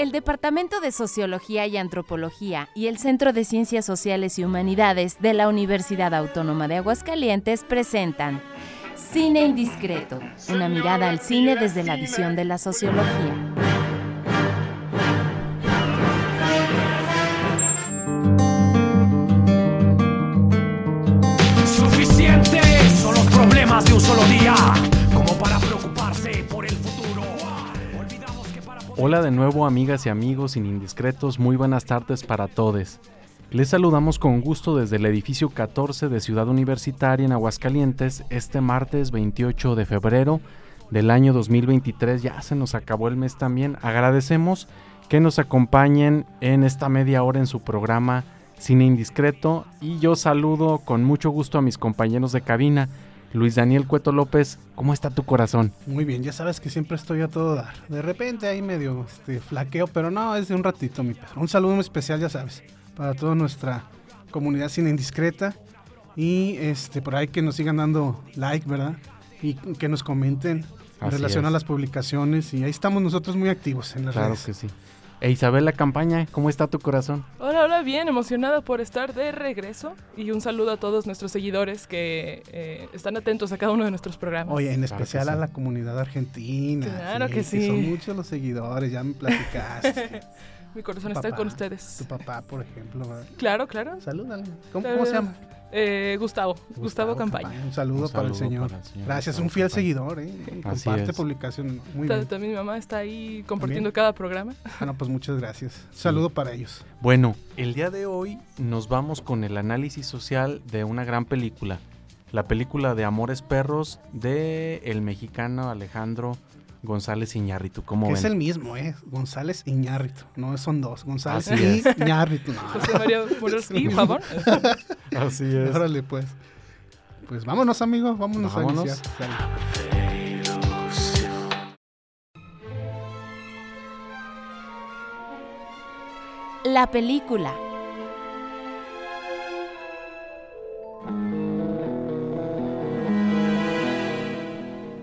El Departamento de Sociología y Antropología y el Centro de Ciencias Sociales y Humanidades de la Universidad Autónoma de Aguascalientes presentan Cine Indiscreto, una mirada al cine desde la visión de la sociología. Hola de nuevo amigas y amigos sin indiscretos, muy buenas tardes para todos. Les saludamos con gusto desde el edificio 14 de Ciudad Universitaria en Aguascalientes este martes 28 de febrero del año 2023. Ya se nos acabó el mes también. Agradecemos que nos acompañen en esta media hora en su programa Cine Indiscreto y yo saludo con mucho gusto a mis compañeros de cabina. Luis Daniel Cueto López, ¿cómo está tu corazón? Muy bien, ya sabes que siempre estoy a todo dar. De repente ahí medio este, flaqueo, pero no, es de un ratito, mi perro. Un saludo muy especial, ya sabes, para toda nuestra comunidad cine indiscreta. Y este, por ahí que nos sigan dando like, ¿verdad? Y que nos comenten en relación es. a las publicaciones. Y ahí estamos nosotros muy activos en las Claro redes. que sí. E Isabela Campaña, ¿cómo está tu corazón? Hola, hola, bien, emocionada por estar de regreso y un saludo a todos nuestros seguidores que eh, están atentos a cada uno de nuestros programas. Oye, en Claro especial a la comunidad argentina. Claro que sí. Son muchos los seguidores, ya me platicaste. Mi corazón tu está papá, con ustedes. tu papá, por ejemplo. ¿verdad? Claro, claro. Salúdalo. ¿Cómo, cómo se llama? Eh, Gustavo, Gustavo, Campaña. Un saludo, Un para, el señor. para el señor Gracias, Gustavo un fiel Campaña. seguidor, ¿eh? Comparte es. publicación. Muy Ta- bien. También mi mamá está ahí compartiendo ¿También? cada programa. Bueno, pues muchas gracias. Saludo para ellos. Bueno, el día de hoy nos vamos con el análisis social de una gran película. La película de Amores Perros de el mexicano Alejandro González Iñárritu. ¿Cómo Que ven? es el mismo, ¿eh? González Iñárritu. No son dos. González Así y es. Iñárritu. No. José María mismo. Pavón. Así es. Órale, pues. Pues vámonos, amigos. Vámonos, Vámonos. a iniciar. La película.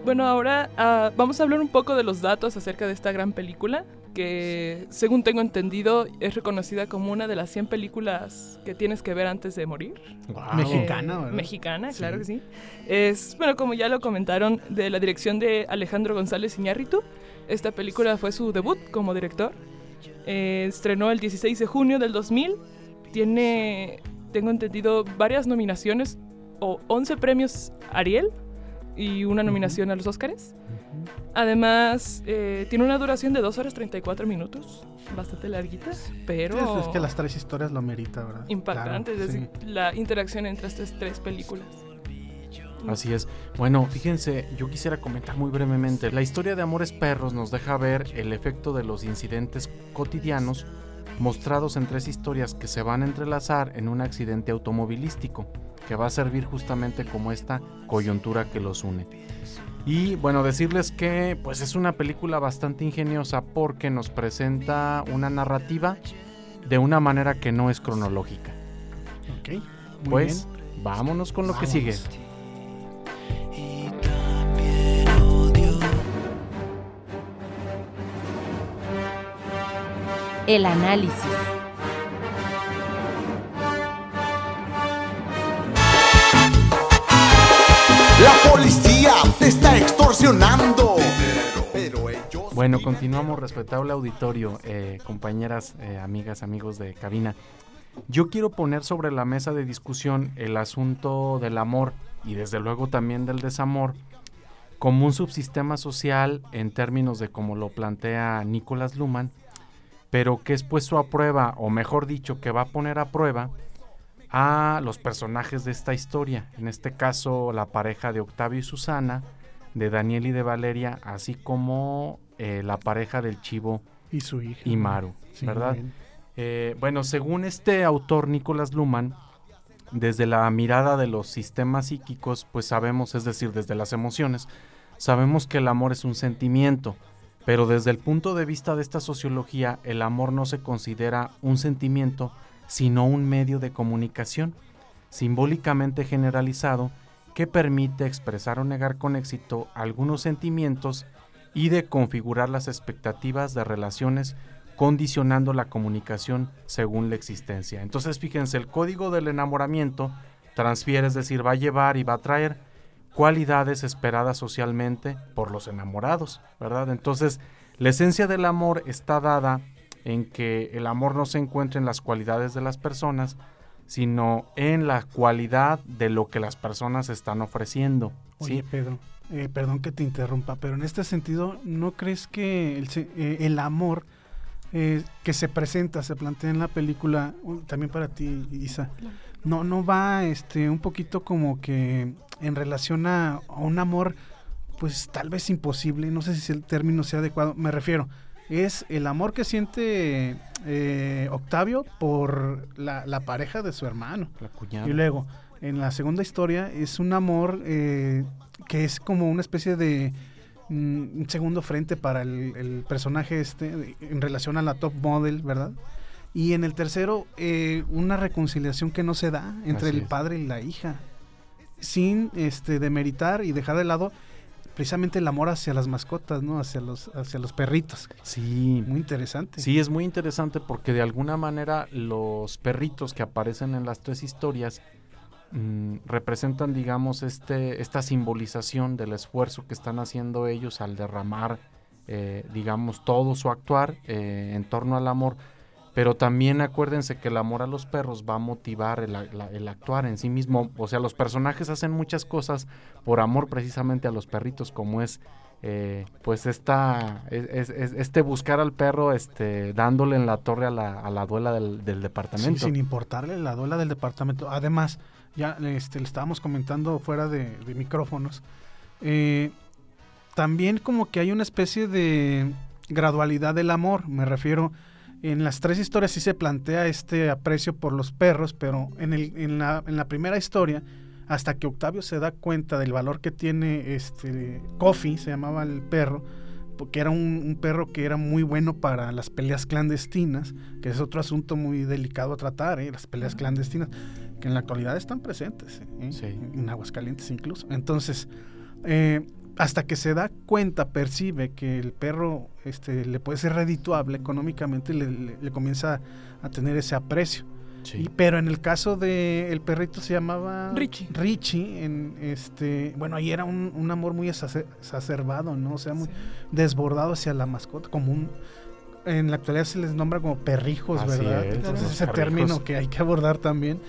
Bueno, ahora ah, vamos a hablar un poco de los datos acerca de esta gran película, que según tengo entendido es reconocida como una de las 100 películas que tienes que ver antes de morir. Guau. Mexicana, ¿verdad? Mexicana, Sí. claro que sí. Es, bueno, como ya lo comentaron, de la dirección de Alejandro González Iñárritu. Esta película fue su debut como director. Eh, estrenó el 16 de junio del 2000. Tiene, tengo entendido, varias nominaciones o 11 premios Ariel y una nominación a los Óscares. Además, eh, tiene una duración de 2 horas 34 minutos, bastante larguita, pero Sí, es que las tres historias lo merita, ¿verdad? impactante, Claro, es sí. decir, la interacción entre estas tres películas. Así es. Bueno, fíjense, yo quisiera comentar muy brevemente. La historia de Amores Perros nos deja ver el efecto de los incidentes cotidianos mostrados en tres historias que se van a entrelazar en un accidente automovilístico que va a servir justamente como esta coyuntura que los une. Y bueno, decirles que pues es una película bastante ingeniosa porque nos presenta una narrativa de una manera que no es cronológica. Ok. Muy Pues bien. vámonos con lo que sigue. El análisis. La policía te está extorsionando. Pero ellos. Bueno, continuamos, respetable auditorio, eh, compañeras, eh, amigas, amigos de cabina. Yo quiero poner sobre la mesa de discusión el asunto del amor y desde luego también del desamor como un subsistema social en términos de como lo plantea Nicolás Luhmann, pero que es puesto a prueba, o mejor dicho, que va a poner a prueba a los personajes de esta historia, en este caso la pareja de Octavio y Susana, de Daniel y de Valeria, así como eh, la pareja del Chivo Y su hija. y Maru, Sí, ¿verdad? Eh, bueno, según este autor Nicolás Luhmann, desde la mirada de los sistemas psíquicos, pues sabemos, es decir, desde las emociones, sabemos que el amor es un sentimiento, pero desde el punto de vista de esta sociología, el amor no se considera un sentimiento, sino un medio de comunicación, simbólicamente generalizado, que permite expresar o negar con éxito algunos sentimientos y de configurar las expectativas de relaciones condicionando la comunicación según la existencia. Entonces, fíjense, el código del enamoramiento transfiere, es decir, va a llevar y va a traer cualidades esperadas socialmente por los enamorados, ¿verdad? Entonces, la esencia del amor está dada en que el amor no se encuentra en las cualidades de las personas, sino en la cualidad de lo que las personas están ofreciendo. Oye, Pedro, eh, perdón que te interrumpa, pero en este sentido, ¿no crees que el, eh, amor eh, que se presenta, se plantea en la película, también para ti, Isa, no, no va este, un poquito como que en relación a, un amor, pues tal vez imposible, no sé si el término sea adecuado, me refiero, es el amor que siente eh, Octavio por la, pareja de su hermano. Y luego, en la segunda historia, es un amor eh, que es como una especie de mm, un segundo frente para el, personaje este en relación a la top model, ¿verdad? Y en el tercero, eh, una reconciliación que no se da entre el padre y la hija sin este demeritar y dejar de lado precisamente el amor hacia las mascotas, ¿no? Hacia los, hacia los perritos. Sí. Muy interesante. Sí, es muy interesante porque de alguna manera los perritos que aparecen en las tres historias mm, representan, digamos, este, esta simbolización del esfuerzo que están haciendo ellos al derramar, eh, digamos, todo su actuar eh, en torno al amor pero también acuérdense que el amor a los perros va a motivar el, actuar en sí mismo. O sea, los personajes hacen muchas cosas por amor precisamente a los perritos, como es eh, pues esta, es, este buscar al perro este, dándole en la torre a la, a la duela del, departamento. sin importarle la duela del departamento. Además, ya este, le estábamos comentando fuera de, micrófonos, eh, también como que hay una especie de gradualidad del amor, me refiero en las tres historias sí se plantea este aprecio por los perros, pero en, el, en, la, en la primera historia, hasta que Octavio se da cuenta del valor que tiene este Coffee, se llamaba el perro, porque era un, perro que era muy bueno para las peleas clandestinas, que es otro asunto muy delicado a tratar, ¿eh? las peleas clandestinas, que en la actualidad están presentes, ¿eh? en Aguascalientes incluso. Entonces, eh, hasta que se da cuenta, percibe que el perro este, le puede ser redituable económicamente, le, le, comienza a tener ese aprecio. Y, pero en el caso de el perrito se llamaba Richie. Richie, en este, bueno, ahí era un, amor muy exacerbado, ¿no? O sea, muy desbordado hacia la mascota, como un en la actualidad se les nombra como perrijos, ¿verdad? Entonces ese término que hay que abordar también.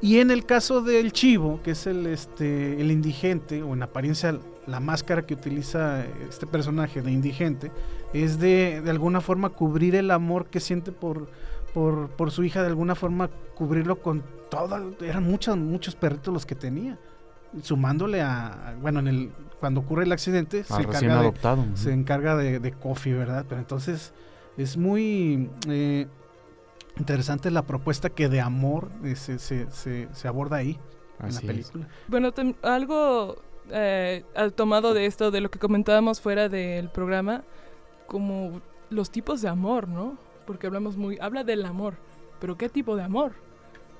Y en el caso del chivo, que es el este el indigente o en apariencia la máscara que utiliza este personaje de indigente es de, de alguna forma cubrir el amor que siente por, por, por, su hija, de alguna forma cubrirlo con todo, eran muchos, muchos perritos los que tenía, sumándole a, bueno, en el, cuando ocurre el accidente se, encarga de, se encarga de, de Coffee, ¿verdad? Pero entonces es muy eh, interesante la propuesta que de amor eh, se, se, se, aborda ahí en la película. Bueno, algo eh, tomado de esto, de lo que comentábamos fuera del programa, como los tipos de amor, ¿no? Porque hablamos muy, habla del amor, pero ¿qué tipo de amor?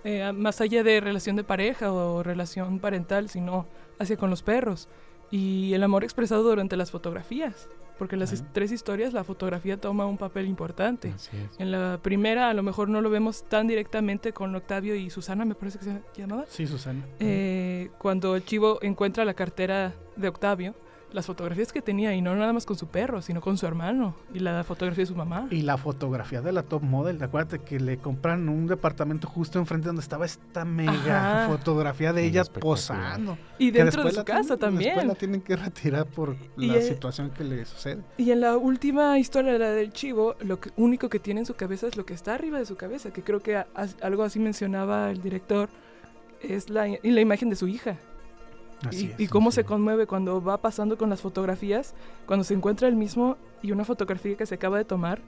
Eh, más allá de relación de pareja o relación parental, sino hacia con los perros. Y el amor expresado durante las fotografías porque en las tres historias la fotografía toma un papel importante. En la primera a lo mejor no lo vemos tan directamente con Octavio y Susana, me parece que se llamaba. Sí, Susana. Eh, cuando el chivo encuentra la cartera de Octavio, las fotografías que tenía, y no nada más con su perro, sino con su hermano, y la fotografía de su mamá. Y la fotografía de la top model, acuérdate que le compran un departamento justo enfrente donde estaba esta mega fotografía de ella posando. Y dentro de su casa también. Después la tienen que retirar por la situación que le sucede. Y en la última historia, la del chivo, lo único que tiene en su cabeza es lo que está arriba de su cabeza, que creo que algo así mencionaba el director, es la, la imagen de su hija y, cómo se conmueve cuando va pasando con las fotografías, cuando se encuentra el mismo y una fotografía que se acaba de tomar,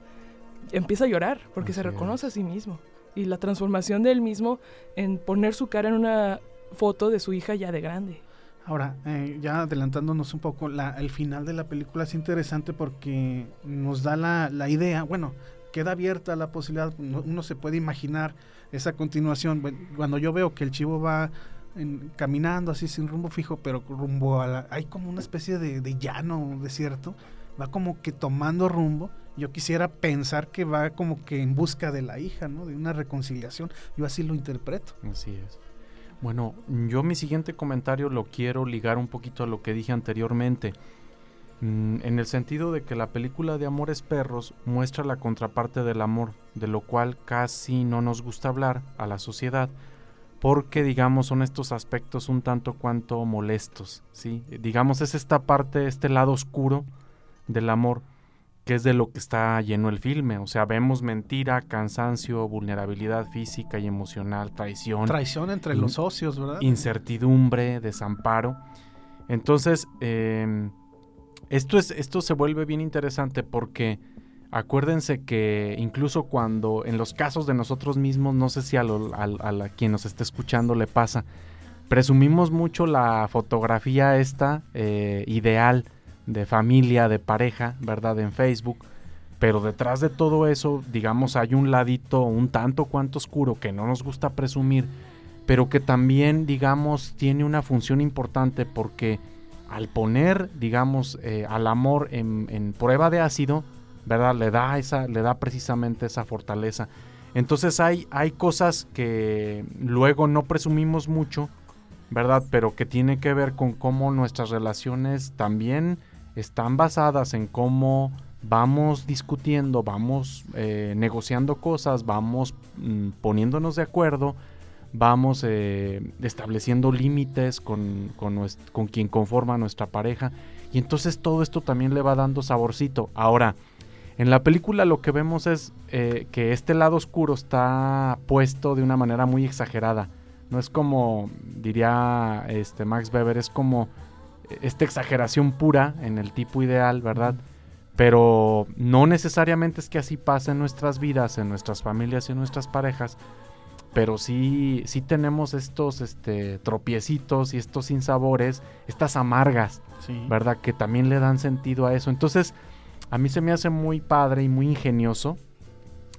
empieza a llorar porque se reconoce a sí mismo. Y la transformación de él mismo en poner su cara en una foto de su hija ya de grande. Ahora, eh, ya adelantándonos un poco, la, el final de la película es interesante porque nos da la, la idea, bueno, queda abierta la posibilidad, uno se puede imaginar esa continuación. Cuando yo veo que el chivo va caminando así sin rumbo fijo, pero rumbo a la, hay como una especie de, llano, desierto, va como que tomando rumbo yo quisiera pensar que va como que en busca de la hija, ¿no? De una reconciliación. Yo así lo interpreto. Así es. Bueno, yo mi siguiente comentario lo quiero ligar un poquito a lo que dije anteriormente. Mm, en el sentido de que la película de Amores Perros muestra la contraparte del amor, de lo cual casi no nos gusta hablar a la sociedad, porque digamos son estos aspectos un tanto cuanto molestos, ¿sí? Digamos es esta parte, este lado oscuro del amor, que es de lo que está lleno el filme, o sea, vemos mentira, cansancio, vulnerabilidad física y emocional, traición. Traición entre los socios, ¿verdad? Incertidumbre, desamparo. Entonces, eh, esto, es, esto se vuelve bien interesante porque acuérdense que incluso cuando en los casos de nosotros mismos, no sé si a, quien nos esté escuchando le pasa, presumimos mucho la fotografía esta eh, ideal de familia, de pareja, ¿verdad? En Facebook. Pero detrás de todo eso, digamos, hay un ladito un tanto cuanto oscuro que no nos gusta presumir, pero que también, digamos, tiene una función importante porque al poner, digamos, eh, al amor en, prueba de ácido, ¿verdad? Le da, esa, le da precisamente esa fortaleza. Entonces hay, hay cosas que luego no presumimos mucho, ¿verdad? Pero que tiene que ver con cómo nuestras relaciones también están basadas en cómo vamos discutiendo, vamos eh, negociando cosas, vamos mm, poniéndonos de acuerdo, vamos eh, estableciendo límites con, con, quien conforma nuestra pareja. Y entonces todo esto también le va dando saborcito. Ahora, en la película lo que vemos es eh, que este lado oscuro está puesto de una manera muy exagerada. No es como, diría este Max Weber, es como esta exageración pura en el tipo ideal, ¿verdad? Pero no necesariamente es que así pase en nuestras vidas, en nuestras familias y en nuestras parejas, pero sí, sí tenemos estos este, tropiecitos y estos sinsabores, estas amargas, ¿verdad? Que también le dan sentido a eso. Entonces, a mí se me hace muy padre y muy ingenioso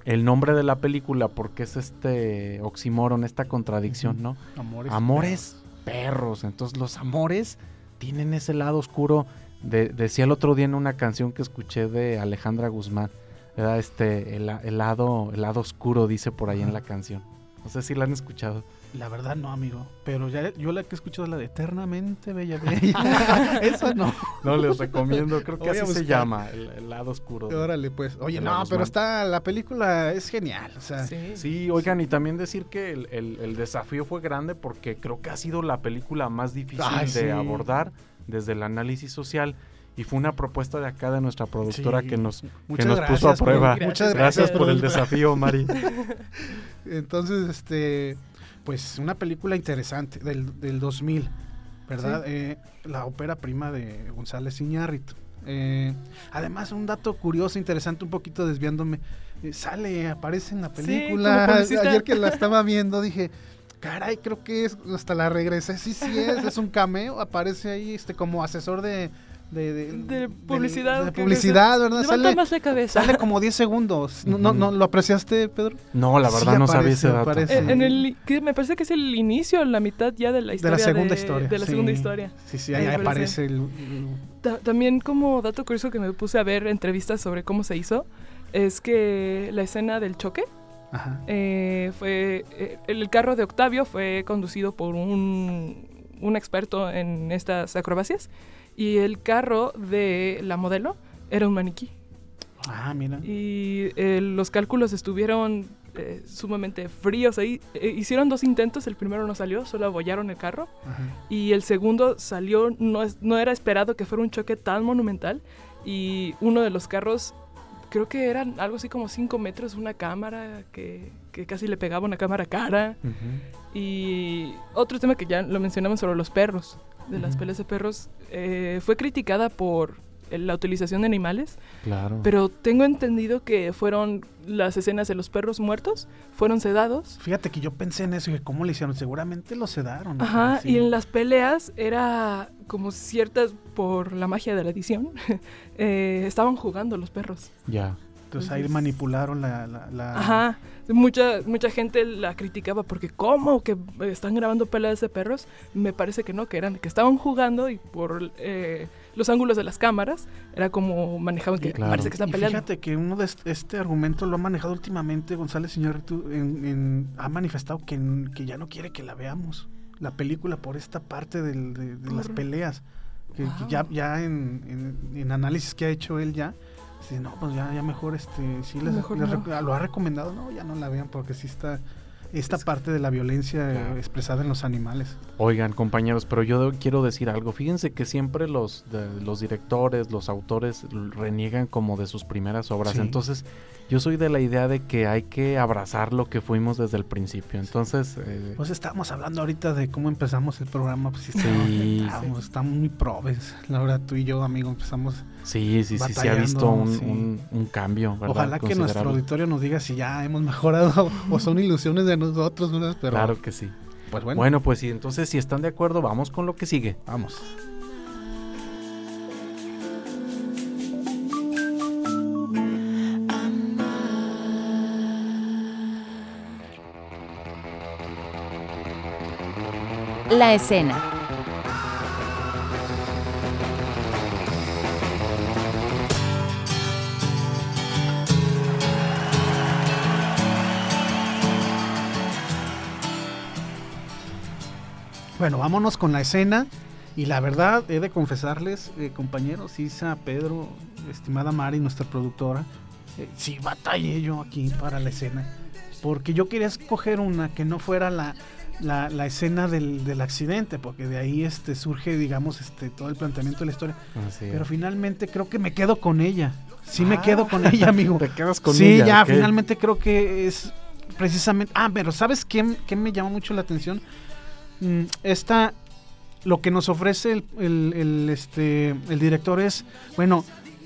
el nombre de la película porque es este oxímoron, esta contradicción, ¿no? Amores, amores perros. Entonces, los amores tienen ese lado oscuro. De, decía el otro día en una canción que escuché de Alejandra Guzmán, ¿verdad? Este, el, lado, el lado oscuro dice por ahí en la canción. No sé si la han escuchado. La verdad no, amigo. Pero ya yo la que he escuchado es la de Eternamente Bella Bella. Esa no. No, les recomiendo. Creo que así se llama, el, lado oscuro. Órale, pues. Oye, no, pero está, la película es genial. O sea, sí. sí oigan, y también decir que el, desafío fue grande porque creo que ha sido la película más difícil de abordar desde el análisis social y fue una propuesta de acá de nuestra productora que nos, que nos puso a prueba. Muchas gracias, por el desafío, Mari. Entonces, este, pues una película interesante del, del 2000, ¿verdad? Eh, la ópera prima de González Iñárritu. Eh, además, un dato curioso, interesante, un poquito desviándome. Eh, sale, aparece en la película. Ayer que la estaba viendo dije, caray, creo que es, hasta la regresé. Sí, sí es, es un cameo. Aparece ahí este como asesor de, de, publicidad. De, publicidad, ¿verdad? Sale, más la cabeza. Sale como 10 segundos. ¿No, no, lo apreciaste, Pedro? No, la verdad no sabía ese dato. En, el, que me parece que es el inicio, la mitad ya de la historia. De la segunda historia. De la segunda historia. Sí, sí, ahí aparece el, También como dato curioso que me puse a ver entrevistas sobre cómo se hizo, es que la escena del choque, eh, fue eh, el carro de Octavio fue conducido por un, un experto en estas acrobacias y el carro de la modelo era un maniquí. Ah, mira. Y eh, los cálculos estuvieron eh, sumamente fríos ahí. Eh, hicieron dos intentos, el primero no salió, solo abollaron el carro. Y el segundo salió, no, no era esperado que fuera un choque tan monumental. Y uno de los carros, creo que eran algo así como 5 metros, una cámara que, que, casi le pegaba una cámara cara. Y otro tema que ya lo mencionamos sobre los perros de las peleas de perros eh, fue criticada por la utilización de animales. Claro. Pero tengo entendido que fueron las escenas de los perros muertos, fueron sedados. Fíjate que yo pensé en eso y cómo le hicieron. Seguramente los sedaron. Ajá, y en las peleas era como ciertas, por la magia de la edición, eh, estaban jugando los perros. Ya. Entonces, ahí manipularon la, Ajá. Mucha, mucha gente la criticaba porque ¿cómo que están grabando peleas de perros? Me parece que no, que eran que estaban jugando y por eh, los ángulos de las cámaras, era como manejaban que Claro. parece que están Y peleando. fíjate que uno de est- este argumento lo ha manejado últimamente González Iñárritu en, en- ha manifestado que, que ya no quiere que la veamos la película por esta parte del- de, de las peleas que, que Wow. ya ya en, en- en análisis que ha hecho él ya dice no pues ya, ya mejor este sí les, Mejor les no. lo ha recomendado no ya no la vean porque sí está esta parte de la violencia eh, Claro. expresada en los animales Oigan, compañeros, pero yo quiero decir algo. Fíjense que siempre los, de- los directores, los autores reniegan como de sus primeras obras. Sí. Entonces, yo soy de la idea de que hay que abrazar lo que fuimos desde el principio. Entonces, eh, pues estábamos hablando ahorita de cómo empezamos el programa pues sí, Sí, estamos muy probes la verdad tú y yo amigo empezamos sí, sí, sí, se ha visto un, sí. un- un cambio. ¿verdad? Ojalá que nuestro auditorio nos diga si ya hemos mejorado o son ilusiones de nosotros, ¿verdad? Pero Claro que sí. pues bueno, Bueno, pues sí, entonces si están de acuerdo, vamos con lo que sigue. vamos. La escena. Bueno, vámonos con la escena. Y la verdad, he de confesarles, eh, compañeros, Isa, Pedro, estimada Mari, nuestra productora, eh, sí batallé yo aquí para la escena. Porque yo quería escoger una que no fuera la, la, la escena del, del accidente, porque de ahí este, surge, digamos, este, todo el planteamiento de la historia. Pero finalmente creo que me quedo con ella. Sí me Ah. quedo con ella, amigo. Te quedas con sí, ella, ya, ok. finalmente creo que es precisamente... Ah, pero ¿sabes qué, qué me llamó mucho la atención? Mm, esta... Lo que nos ofrece el, el- el, este, el director es, bueno,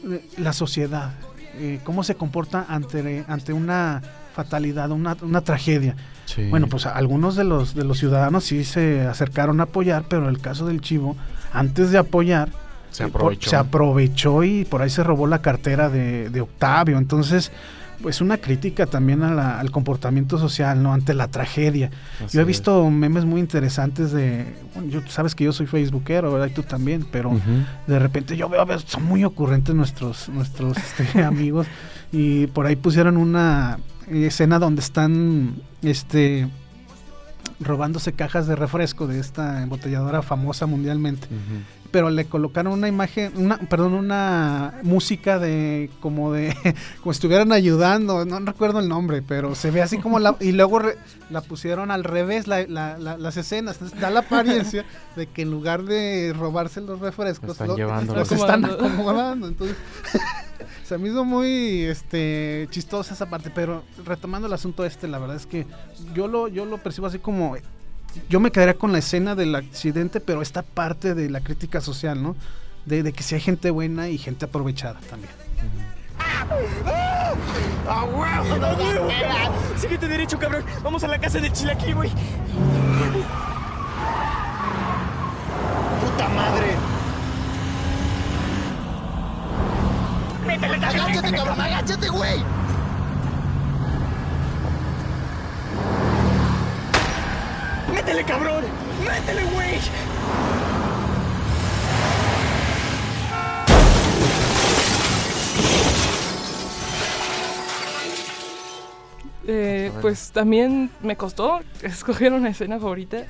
eh, la sociedad, eh, cómo se comporta ante, ante una fatalidad, una, una tragedia. Sí. Bueno, pues algunos de los, de los ciudadanos sí se acercaron a apoyar, pero el caso del Chivo, antes de apoyar, se eh, por- aprovechó. se aprovechó y por ahí se robó la cartera de, de Octavio. Entonces, pues una crítica también a la- al comportamiento social, ¿no? Ante la tragedia. Así yo he es. visto memes muy interesantes de... Bueno, yo, sabes que yo soy facebookero, ¿verdad? Y tú también, pero de repente yo veo, a ver, son muy ocurrentes nuestros, nuestros este, amigos. Y por ahí pusieron una escena donde están este robándose cajas de refresco de esta embotelladora famosa mundialmente. Pero le colocaron una imagen, una, perdón, una música de como de como si estuvieran ayudando, no recuerdo el nombre, pero se ve así como la y luego re- la pusieron al revés la- la- la- las escenas, entonces da la apariencia de que en lugar de robarse los refrescos Están lo- llevando los están Acomodando. acomodando, entonces se me hizo muy este chistosa esa parte, pero retomando el asunto este, la verdad es que yo lo yo lo percibo así como yo me quedaría con la escena del accidente, pero esta parte de la crítica social, ¿no? De, de que si hay gente buena y gente aprovechada también. Síguete derecho, cabrón. Vamos a la casa del chilaquil, güey. ¡Puta madre! Métele, cabrón. ¡Agáchate, cabrón! ¡Agáchate, güey! Métele, cabrón. Métele, güey. Eh, pues también me costó escoger una escena favorita.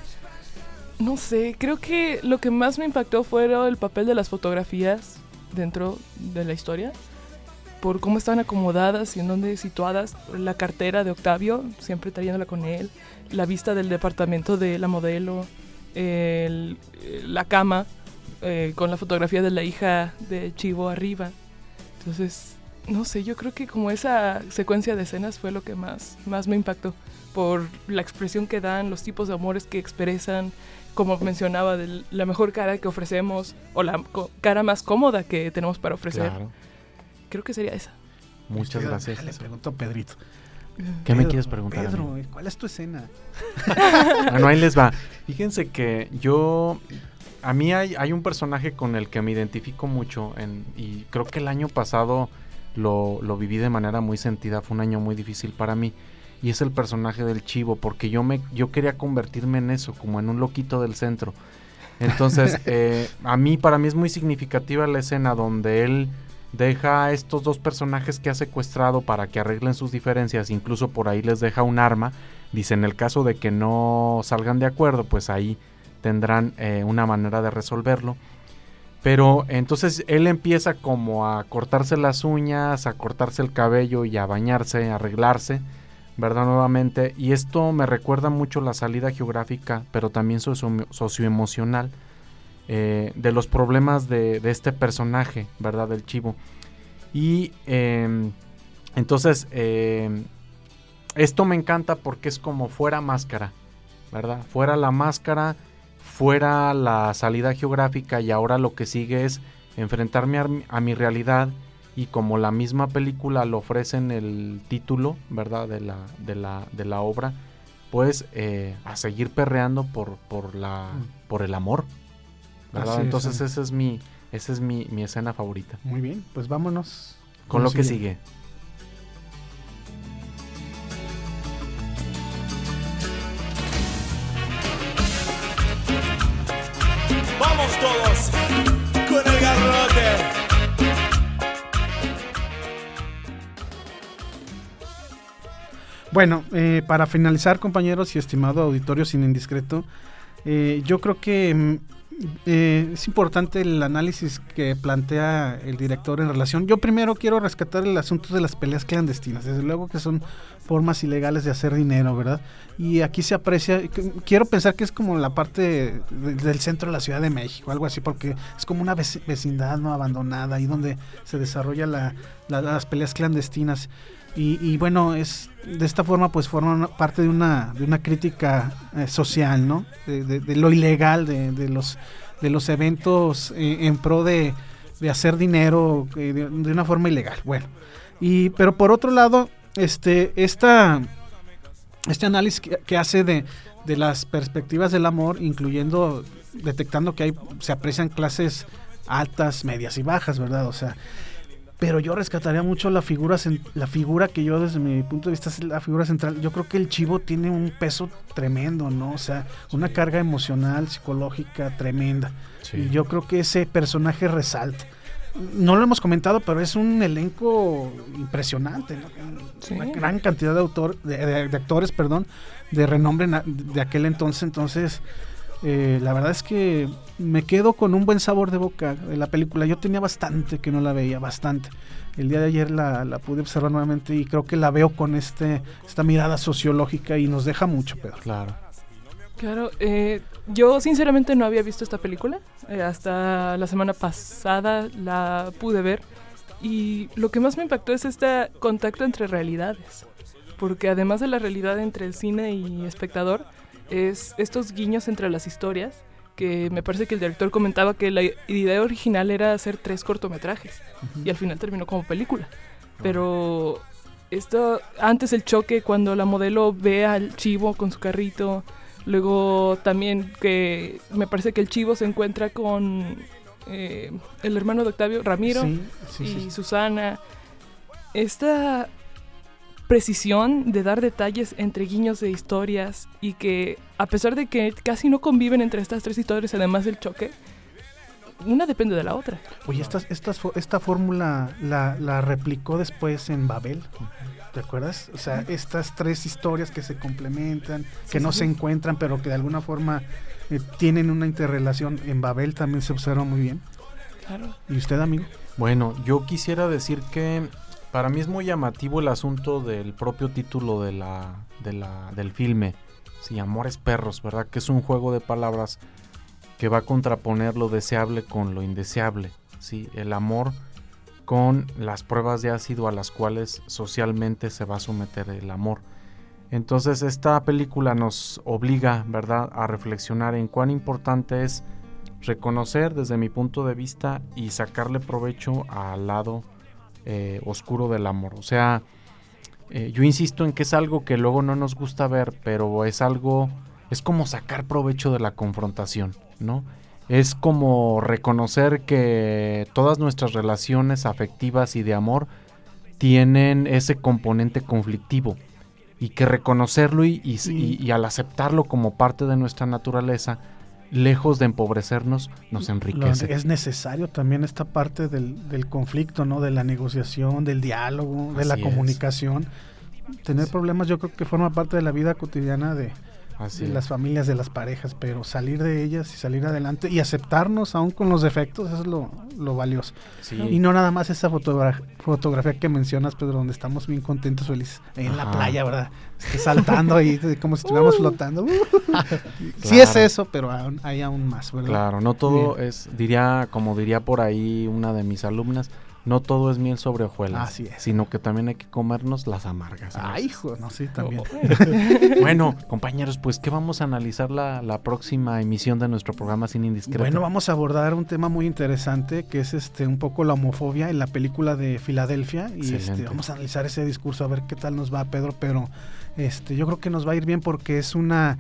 No sé, creo que lo que más me impactó fue el papel de las fotografías dentro de la historia. Por cómo estaban acomodadas y en dónde situadas. La cartera de Octavio, siempre trayéndola con él. La vista del departamento de la modelo. el- la cama eh, con la fotografía de la hija de Chivo arriba. Entonces, no sé, yo creo que como esa secuencia de escenas fue lo que más, más me impactó. Por la expresión que dan, los tipos de amores que expresan, como mencionaba, de la mejor cara que ofrecemos o la cara más cómoda que tenemos para ofrecer. Claro. Creo que sería esa. Muchas Pedro, gracias. Le pregunto a Pedrito. ¿Qué me quieres preguntar? Pedro? ¿cuál es tu escena? Bueno, ahí les va. Fíjense que yo. A mí hay, hay un personaje con el que me identifico mucho. En, y creo que el año pasado lo, lo viví de manera muy sentida. Fue un año muy difícil para mí. Y es el personaje del chivo. Porque yo, me, yo quería convertirme en eso, como en un loquito del centro. Entonces, eh, a mí, para mí es muy significativa la escena donde él deja a estos dos personajes que ha secuestrado para que arreglen sus diferencias, incluso por ahí les deja un arma. Dice, en el caso de que no salgan de acuerdo, pues ahí tendrán eh, una manera de resolverlo. Pero entonces él empieza como a cortarse las uñas, a cortarse el cabello y a bañarse, a arreglarse, ¿verdad? Nuevamente. Y esto me recuerda mucho la salida geográfica, pero también socio socioemocional eh, de los problemas de, este personaje, ¿verdad? Del chivo. Y em, entonces, em, esto me encanta porque es como fuera máscara, ¿verdad? Fuera la máscara, fuera la salida geográfica y ahora lo que sigue es enfrentarme a, mi realidad y como la misma película lo ofrece en el título, ¿verdad? De la, de la, de la obra, pues eh, a seguir perreando por, por, la, mm. por el amor, entonces esa es mi, esa es mi, escena favorita. Muy bien, pues vámonos. Con lo que sigue. Vamos todos con el garrote. Bueno, eh, para finalizar, compañeros y estimado auditorio sin indiscreto, eh, yo creo que mm, eh, es importante el análisis que plantea el director en relación. Yo primero quiero rescatar el asunto de las peleas clandestinas. Desde luego que son formas ilegales de hacer dinero, ¿verdad? Y aquí se aprecia, quiero pensar que es como la parte del centro de la Ciudad de México, algo así, porque es como una vecindad no abandonada, ahí donde se desarrolla las peleas clandestinas. Y, bueno, es de esta forma pues forma parte de una, de una crítica eh, social, ¿no? De, lo ilegal, de, los, de los eventos eh, en pro de, hacer dinero eh, de, una forma ilegal. Bueno, y, pero por otro lado, este, esta, este análisis que, hace de, de las perspectivas del amor, incluyendo, detectando que hay, se aprecian clases altas, medias y bajas, ¿verdad? O sea, pero yo rescataría mucho la figura, la figura que yo desde mi punto de vista es la figura central. Yo creo que el chivo tiene un peso tremendo, ¿no? O sea, una carga emocional, psicológica tremenda. Y yo creo que ese personaje resalta. No lo hemos comentado, pero es un elenco impresionante, ¿no? Una gran cantidad de, autor, de, actores, perdón, de renombre de aquel entonces. Entonces, eh, la verdad es que me quedo con un buen sabor de boca de la película. Yo tenía bastante que no la veía, bastante. El día de ayer la, pude observar nuevamente y creo que la veo con este esta mirada sociológica y nos deja mucho, Pedro. Claro. Claro, eh, yo sinceramente no había visto esta película. Eh, hasta la semana pasada la pude ver. Y lo que más me impactó es este contacto entre realidades. Porque además de la realidad entre el cine y espectador, es estos guiños entre las historias, que me parece que el director comentaba que la idea original era hacer tres cortometrajes y al final terminó como película. Pero esto, antes el choque cuando la modelo ve al chivo con su carrito, luego también que me parece que el chivo se encuentra con eh, el hermano de Octavio, Ramiro y Susana. Esta precisión de dar detalles entre guiños de historias y que a pesar de que casi no conviven entre estas tres historias, además del choque, una depende de la otra. Oye, esta, esta, esta fórmula la, la, replicó después en Babel. ¿Te acuerdas? O sea, estas tres historias que se complementan, que no se encuentran, pero que de alguna forma eh, tienen una interrelación. En Babel también se observa muy bien. Claro. ¿Y usted, amigo? Bueno, yo quisiera decir que para mí es muy llamativo el asunto del propio título de la, del filme. Sí, Amores Perros, ¿verdad? Que es un juego de palabras que va a contraponer lo deseable con lo indeseable. ¿sí? El amor con las pruebas de ácido a las cuales socialmente se va a someter el amor. Entonces esta película nos obliga, ¿verdad?, a reflexionar en cuán importante es reconocer desde mi punto de vista y sacarle provecho al lado eh, oscuro del amor. O sea, eh, yo insisto en que es algo que luego no nos gusta ver, pero es algo, es como sacar provecho de la confrontación, ¿no? Es como reconocer que todas nuestras relaciones afectivas y de amor tienen ese componente conflictivo y que reconocerlo y, al aceptarlo como parte de nuestra naturaleza lejos de empobrecernos, nos enriquece. es necesario también esta parte del, del conflicto, ¿no? De la negociación, del diálogo, de la es. comunicación. Tener problemas yo creo que forma parte de la vida cotidiana de, Así de es. las familias, de las parejas, pero salir de ellas y salir adelante y aceptarnos aún con los defectos, eso es lo, lo valioso. Sí. Y no nada más esa fotogra- fotografía que mencionas, Pedro, donde estamos bien contentos, felices, en la playa, ¿verdad? Saltando ahí, como si estuviéramos flotando. Sí Claro. es eso, pero aún- hay aún más, ¿verdad? Claro, no todo es, diría, como diría por ahí una de mis alumnas, no todo es miel sobre hojuelas, Así es. sino que también hay que comernos las amargas. Ay, veces. hijo, no, sí, también. Bueno, compañeros, pues ¿qué vamos a analizar la, la próxima emisión de nuestro programa Sin Indiscreto? Bueno, vamos a abordar un tema muy interesante que es este un poco la homofobia en la película de Filadelfia y este, vamos a analizar ese discurso a ver qué tal nos va Pedro, pero este yo creo que nos va a ir bien porque es una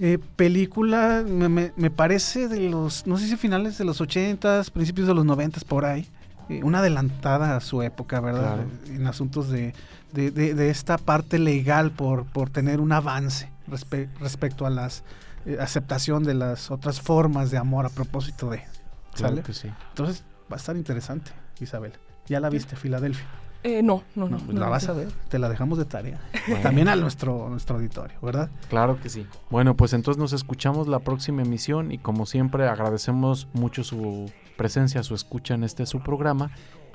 eh, película me, me- me parece de los no sé si finales de los 80s, principios de los 90s por ahí. eh, una adelantada a su época, ¿verdad? Claro. En asuntos de, de- de- de esta parte legal por, por tener un avance respe- respecto a las eh, aceptación de las otras formas de amor a propósito de. Claro ¿Sale? que sí. Entonces va a estar interesante, Isabel. Ya la viste, Filadelfia. Eh, no, no, no. No, pues la no. vas a ver, te la dejamos de tarea. Bueno. También a nuestro, nuestro auditorio, ¿verdad? Claro que sí. Bueno, pues entonces nos escuchamos la próxima emisión y como siempre agradecemos mucho su presencia, su escucha en este su programa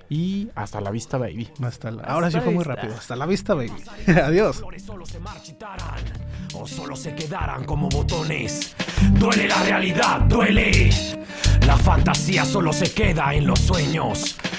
y hasta la vista, baby. Hasta la- ahora sí Hasta fue muy vista. rápido. Hasta la vista, baby. Adiós. solo se marchitarán o solo se quedarán como botones. Duele la realidad, duele. La fantasía solo se queda en los sueños.